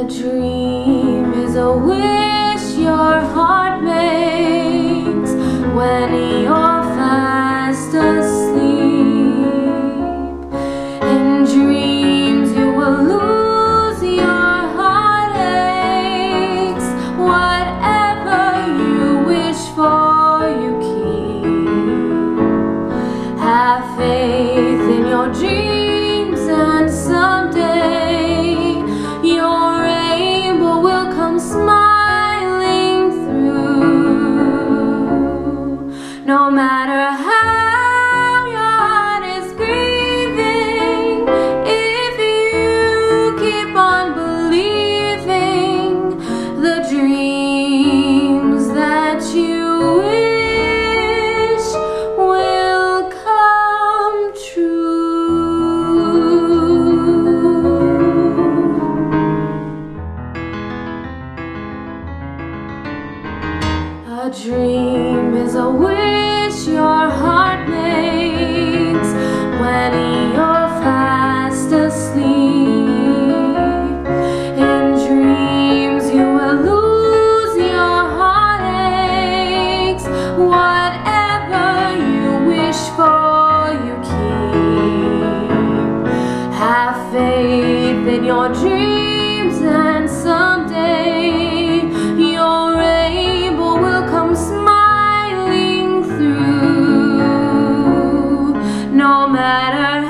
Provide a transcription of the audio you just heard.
A dream is a wish A dream is a wish your heart makes when you're fast asleep. In dreams you will lose your heartaches. Whatever you wish for, you keep. Have faith in your dreams. no matter